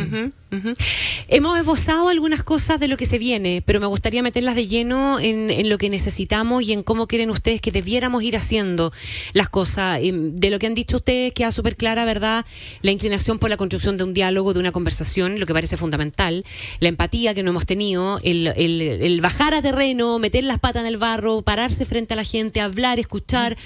Hemos esbozado algunas cosas de lo que se viene, pero me gustaría meterlas de lleno en, en lo que necesitamos y en cómo quieren ustedes que debiéramos ir haciendo las cosas. Em, De lo que han dicho ustedes queda súper clara, ¿verdad? La inclinación por la construcción de un diálogo, de una conversación, lo que parece fundamental, la empatía que no hemos tenido, el, el- el bajar a terreno, meter las patas en el barro, pararse frente a la gente, hablar, escuchar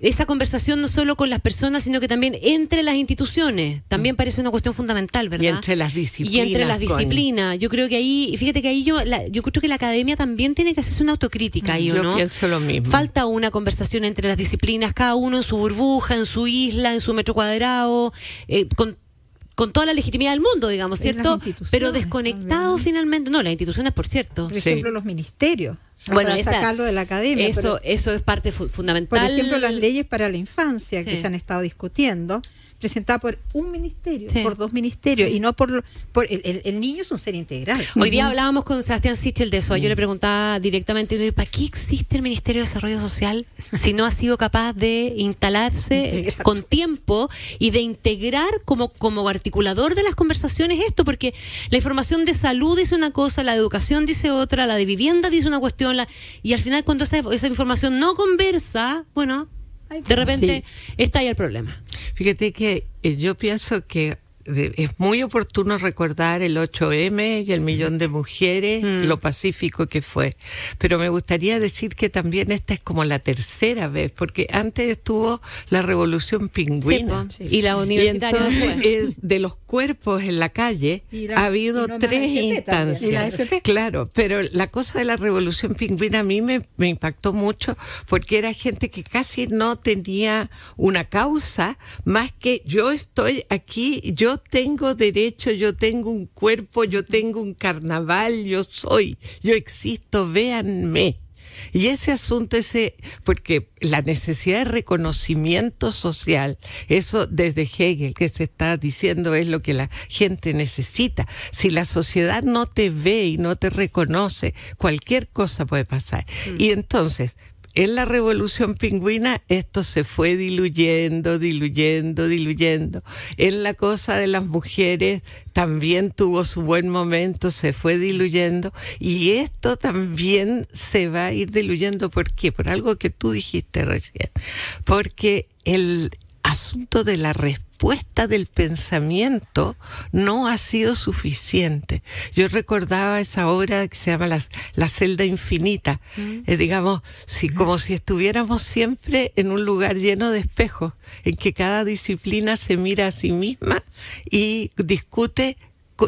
esa conversación no solo con las personas, sino que también entre las instituciones. También parece una cuestión fundamental, ¿verdad? Y entre las disciplinas. Y entre las disciplinas. Yo creo que ahí, fíjate que ahí yo, la- yo creo que la academia también tiene que hacerse una autocrítica ahí, ¿o Yo no? pienso lo mismo. Falta una conversación entre las disciplinas, cada uno en su burbuja, en su isla, en su metro cuadrado, eh, con con toda la legitimidad del mundo, digamos, ¿cierto? Pero desconectado también. finalmente. No, las instituciones, por cierto. Por Sí. ejemplo, los ministerios. Bueno, para esa- sacarlo de la academia. Eso, pero- eso es parte fu- fundamental. por ejemplo, las leyes para la infancia que se han estado discutiendo, presentadas por un ministerio, Sí. por dos ministerios, y no por... lo- por el, el- el niño es un ser integral. Hoy día hablábamos con Sebastián Sichel de eso. Yo le preguntaba directamente, ¿para qué existe el Ministerio de Desarrollo Social si no ha sido capaz de instalarse Integrar. con tiempo y de integrar como, como articulador de las conversaciones esto? Porque la información de salud dice una cosa, la de educación dice otra, la de vivienda dice una cuestión, la, y al final cuando esa, esa información no conversa, bueno, de repente Sí. está ahí el problema. Fíjate que eh, yo pienso que es muy oportuno recordar el 8M y el millón de mujeres, Mm. lo pacífico que fue. Pero me gustaría decir que también esta es como la tercera vez, porque antes estuvo la revolución pingüina. Sí. Y la después. eh, de los cuerpos en la calle, la- ha habido tres instancias. Claro, pero la cosa de la revolución pingüina a mí me, me impactó mucho porque era gente que casi no tenía una causa más que yo estoy aquí, yo tengo derecho, yo tengo un cuerpo, yo tengo un carnaval, yo soy, yo existo, véanme. Y ese asunto, ese, porque la necesidad de reconocimiento social, eso desde Hegel que se está diciendo es lo que la gente necesita. Si la sociedad no te ve y no te reconoce, cualquier cosa puede pasar. Mm. Y entonces, en la revolución pingüina esto se fue diluyendo, diluyendo, diluyendo. En la cosa de las mujeres también tuvo su buen momento, se fue diluyendo. Y esto también se va a ir diluyendo. ¿Por qué? Por algo que tú dijiste recién. Porque el asunto de la respuesta respuesta del pensamiento no ha sido suficiente. Yo recordaba esa obra que se llama La, celda infinita, mm. eh, digamos, si, como si estuviéramos siempre en un lugar lleno de espejos, en que cada disciplina se mira a sí misma y discute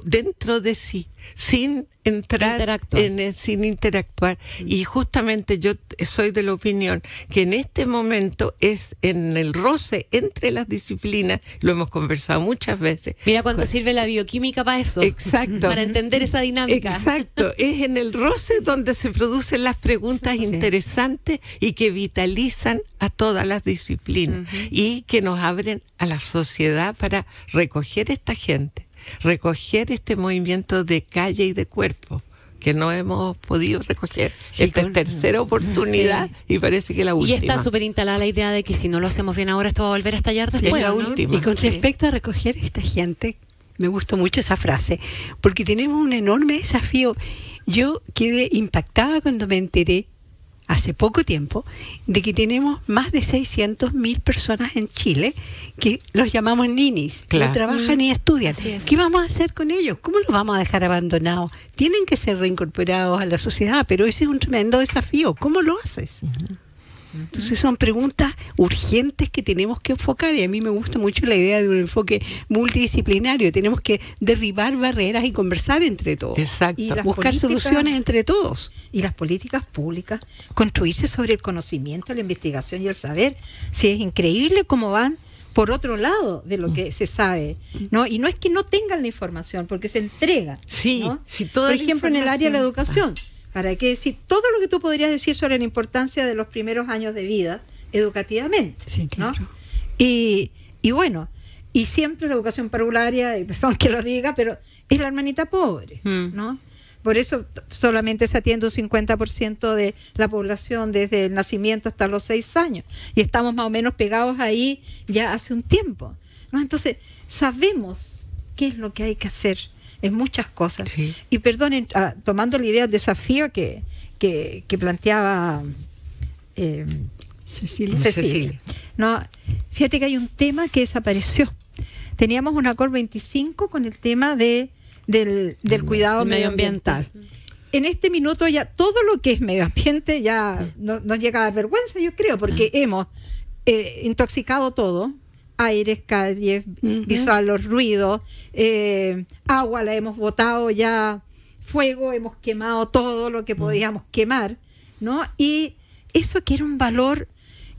dentro de sí sin entrar en sin interactuar. Y justamente yo soy de la opinión que en este momento es en el roce entre las disciplinas lo hemos conversado muchas veces mira cuánto sirve la bioquímica para eso. Exacto. Para entender esa dinámica. Exacto. Es en el roce donde se producen las preguntas interesantes y que vitalizan a todas las disciplinas y que nos abren a la sociedad para recoger esta gente recoger este movimiento de calle y de cuerpo que no hemos podido recoger. Esta es tercera oportunidad y parece que la última. Y está súper instalada la idea de que si no lo hacemos bien ahora, esto va a volver a estallar después. la última. Y con respecto a recoger esta gente, me gustó mucho esa frase, porque tenemos un enorme desafío. Yo quedé impactada cuando me enteré hace poco tiempo de que tenemos más de 600 mil personas en Chile que los llamamos ninis, que no trabajan ni estudian. ¿Qué vamos a hacer con ellos? ¿Cómo los vamos a dejar abandonados? Tienen que ser reincorporados a la sociedad, pero ese es un tremendo desafío. ¿Cómo lo haces? Entonces son preguntas urgentes que tenemos que enfocar y a mí me gusta mucho la idea de un enfoque multidisciplinario. Tenemos que derribar barreras y conversar entre todos. Exacto. Y buscar soluciones entre todos. Y las políticas públicas, construirse sobre el conocimiento, la investigación y el saber. Si es increíble cómo van por otro lado de lo que se sabe, ¿no? Y no es que no tengan la información, porque se entrega. Sí, sí Por ejemplo, en el área de la educación. ¿Para qué decir todo lo que tú podrías decir sobre la importancia de los primeros años de vida educativamente? Sí, claro. Y, y bueno, y siempre la educación parvularia, y perdón que lo diga, pero es la hermanita pobre, mm. ¿no? Por eso solamente se atiende un 50% de la población desde el nacimiento hasta los seis años. Y estamos más o menos pegados ahí ya hace un tiempo. ¿no? Entonces, sabemos qué es lo que hay que hacer en muchas cosas. Y perdonen, ah, tomando la idea del desafío que, que, planteaba eh, Cecilia. No, fíjate que hay un tema que desapareció. Teníamos un acuerdo 25 con el tema de, del, del cuidado medioambiental. En este minuto ya todo lo que es medio ambiente ya nos llega a dar vergüenza, yo creo, porque hemos eh, intoxicado todo, aires, calles, visual, los ruidos, eh, agua la hemos botado ya, fuego, hemos quemado todo lo que podíamos quemar, ¿no? Y eso que era un valor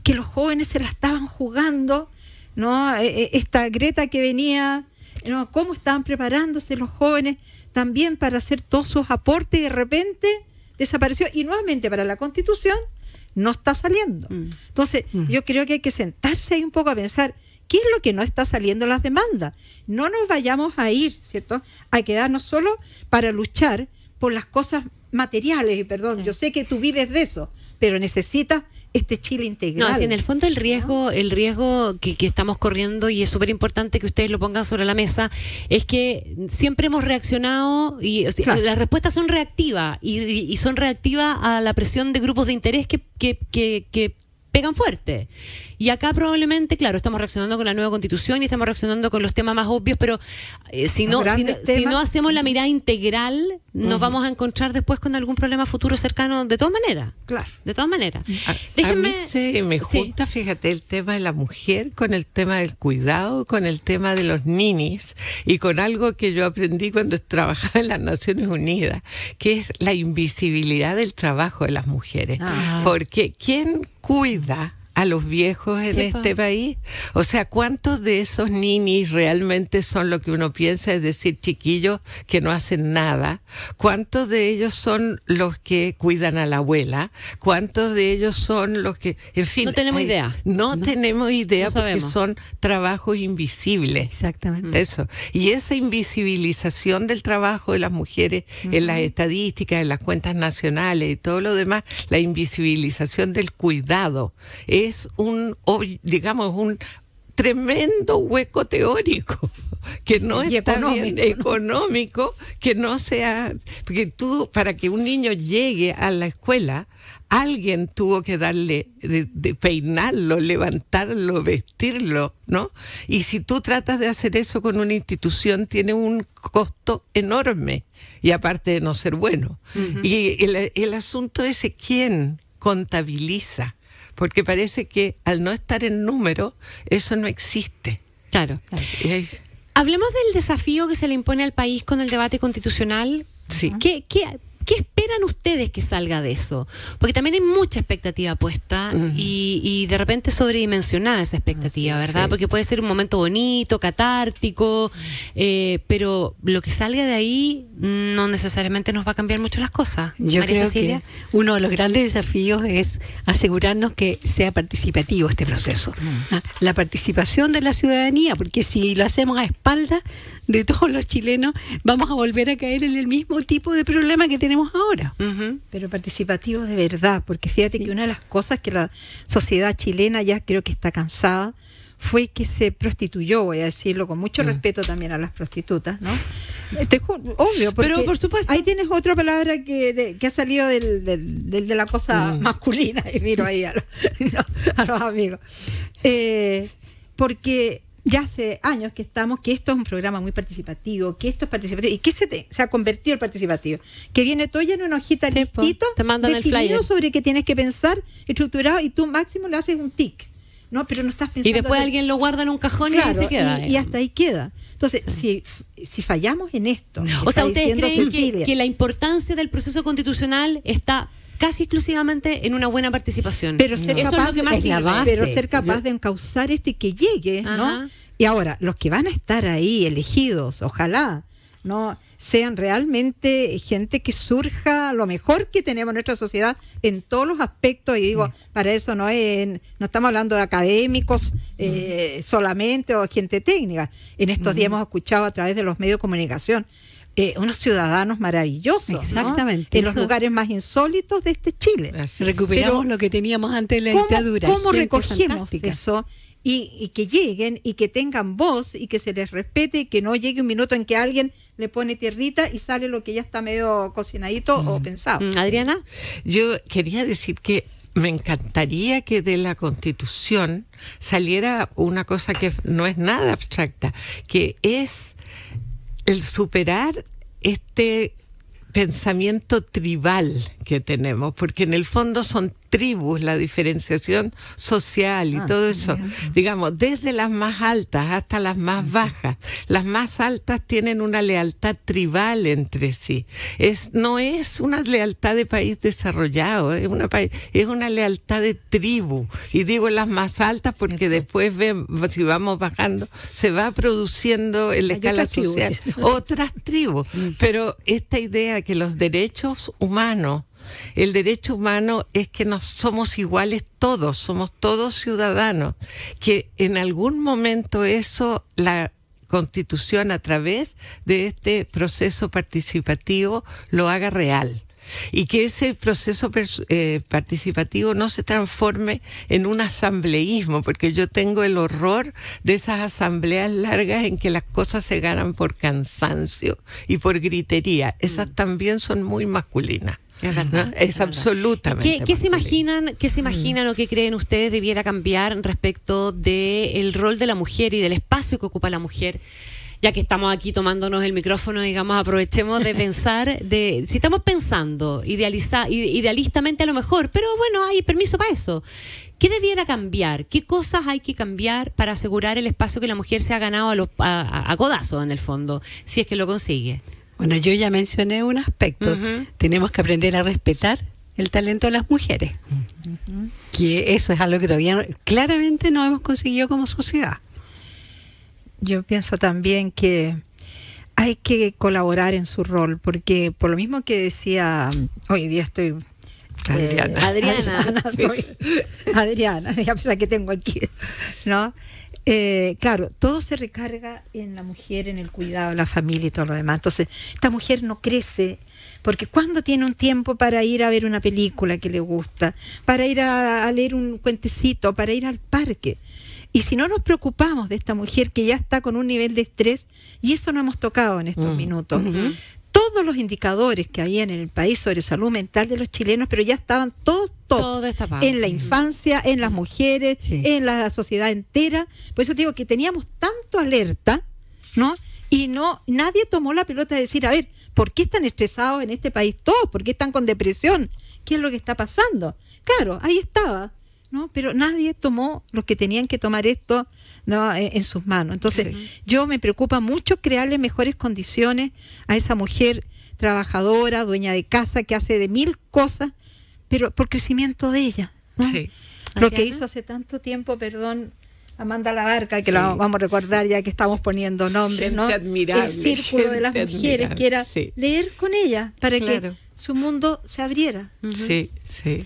que los jóvenes se la estaban jugando, ¿no? E, e, esta Greta que venía, ¿no? ¿Cómo estaban preparándose los jóvenes también para hacer todos sus aportes y de repente desapareció? Y nuevamente para la Constitución no está saliendo. Mm. Entonces, mm. yo creo que hay que sentarse ahí un poco a pensar, ¿Qué es lo que no está saliendo en las demandas? No nos vayamos a ir, ¿cierto? A quedarnos solo para luchar por las cosas materiales. Y perdón, yo sé que tú vives de eso, pero necesitas este Chile integral. No, en el fondo el riesgo, el riesgo que, estamos corriendo, y es súper importante que ustedes lo pongan sobre la mesa, es que siempre hemos reaccionado y las respuestas son reactivas y, son reactivas a la presión de grupos de interés que, que, que pegan fuerte. Y acá probablemente, claro, estamos reaccionando con la nueva constitución y estamos reaccionando con los temas más obvios, pero eh, si, no, si, no, hacemos la mirada integral, nos vamos a encontrar después con algún problema futuro cercano, de todas maneras. Claro. De todas maneras. A, mí se me junta, fíjate, el tema de la mujer con el tema del cuidado, con el tema de los ninis y con algo que yo aprendí cuando trabajaba en las Naciones Unidas, que es la invisibilidad del trabajo de las mujeres. Ah. Porque ¿quién cuida a los viejos en este país? O sea, ¿cuántos de esos ninis realmente son lo que uno piensa, es decir, chiquillos que no hacen nada? ¿Cuántos de ellos son los que cuidan a la abuela? ¿Cuántos de ellos son los que, en fin, No tenemos idea. No, tenemos idea No porque son trabajos invisibles. Exactamente. Eso. Y esa invisibilización del trabajo de las mujeres en las estadísticas, en las cuentas nacionales y todo lo demás, la invisibilización del cuidado, es un, ob- digamos, un tremendo hueco teórico que no Y está bien económico, ¿no? económico, que no sea, porque tú, para que un niño llegue a la escuela, alguien tuvo que darle, de, de peinarlo, levantarlo, vestirlo, ¿no? Y si tú tratas de hacer eso con una institución, tiene un costo enorme, y aparte de no ser bueno. Y el, el asunto es quién contabiliza, porque parece que al no estar en número, eso no existe. Claro. Eh, Hablemos del desafío que se le impone al país con el debate constitucional. Sí. ¿Qué, qué, qué esperan ustedes que salga de eso? Porque también hay mucha expectativa puesta y, y de repente sobredimensionada esa expectativa, ¿verdad? sí. Porque puede ser un momento bonito, catártico, eh, pero lo que salga de ahí no necesariamente nos va a cambiar mucho las cosas. Yo María creo Cecilia. que uno de los grandes desafíos es asegurarnos que sea participativo este proceso. Ah, La participación de la ciudadanía, porque si lo hacemos a espaldas de todos los chilenos, vamos a volver a caer en el mismo tipo de problema que tenemos ahora. Pero participativo de verdad, porque fíjate Sí. que una de las cosas que la sociedad chilena ya creo que está cansada fue que se prostituyó, voy a decirlo con mucho respeto también a las prostitutas, ¿no? Te ju- obvio, porque Pero, por supuesto. ahí tienes otra palabra que, de- que ha salido del, del- del- de la cosa masculina, y miro ahí a los, a los amigos. Eh, porque ya hace años que estamos, que esto es un programa muy participativo, que esto es participativo. ¿Y qué se, te- se ha convertido el participativo? Que viene todo ya en una hojita Sí, listito, te mandan el definido flyer. sobre qué tienes que pensar, estructurado, y tú máximo le haces un tic. No, pero no estás pensando. Y después de- alguien lo guarda en un cajón y ahí se queda. y, y hasta ahí queda. Entonces, si, si fallamos en esto, O sea, ¿ustedes creen que, que la importancia del proceso constitucional está casi exclusivamente en una buena participación? pero ser capaz, es lo que más es la base. pero ser capaz de encauzar esto y que llegue, Ajá. ¿no? Y ahora, los que van a estar ahí elegidos, ojalá, ¿no? Sean realmente gente que surja lo mejor que tenemos en nuestra sociedad en todos los aspectos, y digo, para eso no es, no estamos hablando de académicos eh, solamente o gente técnica. En estos días hemos escuchado a través de los medios de comunicación eh, unos ciudadanos maravillosos, ¿no? Exactamente, en los lugares más insólitos de este Chile. Así. Recuperamos Pero- lo que teníamos antes de la ¿Cómo, dictadura. cómo Gente recogemos fantástica. eso? Y, y que lleguen y que tengan voz y que se les respete y que no llegue un minuto en que alguien le pone tierrita y sale lo que ya está medio cocinadito o pensado. Mm, Adriana, Yo quería decir que me encantaría que de la Constitución saliera una cosa que no es nada abstracta, que es el superar este pensamiento tribal que tenemos, porque en el fondo son tribus, la diferenciación social y Ah, todo eso, digamos, desde las más altas hasta las más bajas. Las más altas tienen una lealtad tribal entre sí. Es, no es una lealtad de país desarrollado, es una, es una lealtad de tribu. Y digo las más altas porque después, ven, si vamos bajando, se va produciendo en la Hay escala tribus. social otras tribus. Pero esta idea que los derechos humanos, el derecho humano es que nos somos iguales todos, somos todos ciudadanos, que en algún momento eso la Constitución a través de este proceso participativo lo haga real y que ese proceso eh, participativo no se transforme en un asambleísmo, porque yo tengo el horror de esas asambleas largas en que las cosas se ganan por cansancio y por gritería. Esas también son muy masculinas. Es verdad, ¿no? es Es, verdad. absolutamente. ¿Qué, qué se imaginan, qué se imaginan o qué creen ustedes debiera cambiar respecto del rol de la mujer y del espacio que ocupa la mujer? Ya que estamos aquí tomándonos el micrófono, digamos, aprovechemos de pensar, de si estamos pensando idealiza, ide- idealistamente a lo mejor, pero bueno, hay permiso para eso. ¿Qué debiera cambiar? ¿Qué cosas hay que cambiar para asegurar el espacio que la mujer se ha ganado a, los, a, a- a codazo, en el fondo, si es que lo consigue? Bueno, yo ya mencioné un aspecto. Tenemos que aprender a respetar el talento de las mujeres. Que eso es algo que todavía no- claramente no hemos conseguido como sociedad. Yo pienso también que hay que colaborar en su rol, porque por lo mismo que decía, hoy día estoy... eh, Adriana. Adriana. estoy- Adriana, ya pensé que tengo aquí, ¿no? Eh, claro, todo se recarga en la mujer, en el cuidado de la familia y todo lo demás. Entonces, esta mujer no crece, porque cuando tiene un tiempo para ir a ver una película que le gusta, para ir a, a leer un cuentecito, para ir al parque. Y si no nos preocupamos de esta mujer que ya está con un nivel de estrés, y eso no hemos tocado en estos minutos, todos los indicadores que había en el país sobre salud mental de los chilenos, pero ya estaban todos, todos, Todo en la infancia, en las mujeres, Sí. en la sociedad entera. Por eso te digo que teníamos tanto alerta, ¿no? Y no, nadie tomó la pelota de decir, a ver, ¿por qué están estresados en este país todos? ¿Por qué están con depresión? ¿Qué es lo que está pasando? Claro, ahí estaba, ¿no? Pero nadie tomó los que tenían que tomar esto ¿no? en, en sus manos. Entonces, yo me preocupa mucho crearle mejores condiciones a esa mujer trabajadora, dueña de casa, que hace de mil cosas, pero por crecimiento de ella. ¿no? Sí. Lo que hizo hace tanto tiempo, perdón, Amanda Labarca, que la vamos a recordar ya que estamos poniendo nombres, Gente ¿no? admirable, El círculo de las mujeres, que era sí. leer con ella para que su mundo se abriera. Sí, sí.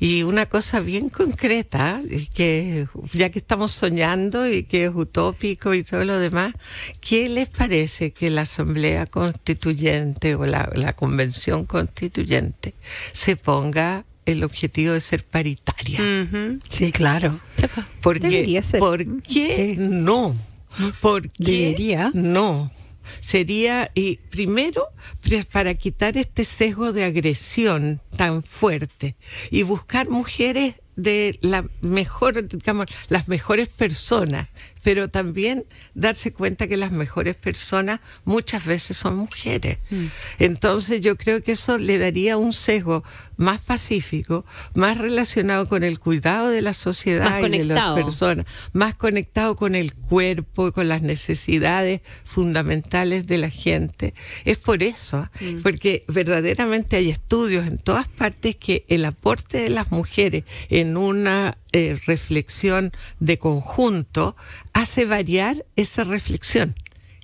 Y una cosa bien concreta, y que ya que estamos soñando y que es utópico y todo lo demás, ¿qué les parece que la Asamblea Constituyente o la, la Convención Constituyente se ponga el objetivo de ser paritaria? Sí, claro. Porque, ser. ¿Por qué Sí. no? ¿Por qué Debería. no? Sería, y primero, para quitar este sesgo de agresión tan fuerte y buscar mujeres de la mejor, digamos, las mejores personas, pero también darse cuenta que las mejores personas muchas veces son mujeres. Entonces yo creo que eso le daría un sesgo más pacífico, más relacionado con el cuidado de la sociedad y de las personas, más conectado con el cuerpo, con las necesidades fundamentales de la gente. Es por eso, Mm. porque verdaderamente hay estudios en todas partes que el aporte de las mujeres en una eh, reflexión de conjunto hace variar esa reflexión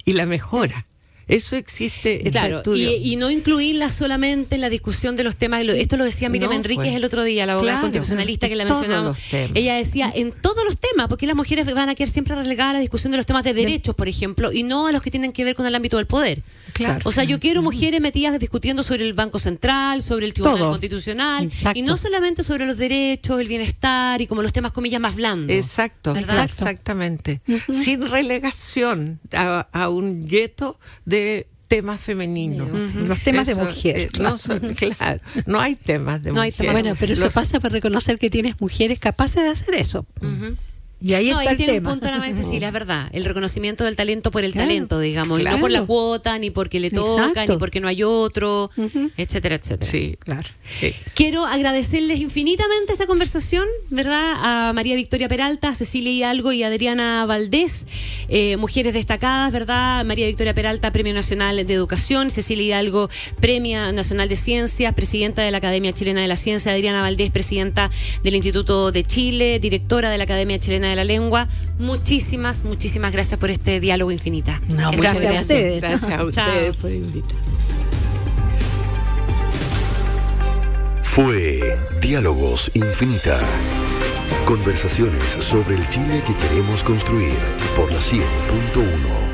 y la mejora. Eso existe en Claro, estudio. y, y no incluirla solamente en la discusión de los temas. lo- Esto lo decía Miriam No, Enríquez pues. el otro día, la abogada Claro, constitucionalista que la todos mencionamos. los temas. Ella decía, en todos los temas, porque las mujeres van a quedar siempre relegadas a la discusión de los temas de derechos, por ejemplo, y no a los que tienen que ver con el ámbito del poder. Claro. O sea, yo quiero mujeres metidas discutiendo sobre el Banco Central, sobre el Tribunal Todo. Constitucional, Exacto. y no solamente sobre los derechos, el bienestar y como los temas, comillas, más blandos. Exacto, ¿Verdad? exactamente. Sin relegación a, a un gueto de temas femeninos. Los temas de mujer, eh, no son- claro, no hay temas de No hay mujer. de Bueno, pero eso Los- pasa por reconocer que tienes mujeres capaces de hacer eso. Ujú. Y ahí no, está ahí el tiene tema. un punto la María Cecilia, es verdad. El reconocimiento del talento por el Claro. talento, digamos, y no por la cuota, ni porque le toca, Exacto. ni porque no hay otro, etcétera, etcétera. Sí, Claro. sí. Quiero agradecerles infinitamente esta conversación, ¿verdad? A María Victoria Peralta, a Cecilia Hidalgo y a Adriana Valdés, eh, mujeres destacadas, ¿verdad? María Victoria Peralta, Premio Nacional de Educación, Cecilia Hidalgo, Premio Nacional de Ciencias, presidenta de la Academia Chilena de la Ciencia, Adriana Valdés, presidenta del Instituto de Chile, directora de la Academia Chilena de la Lengua. Muchísimas, muchísimas gracias por este diálogo infinita. No, gracias bien. a ustedes. Gracias a ustedes por invitar. Fue Diálogos Infinita. Conversaciones sobre el Chile que queremos construir por la 100.1.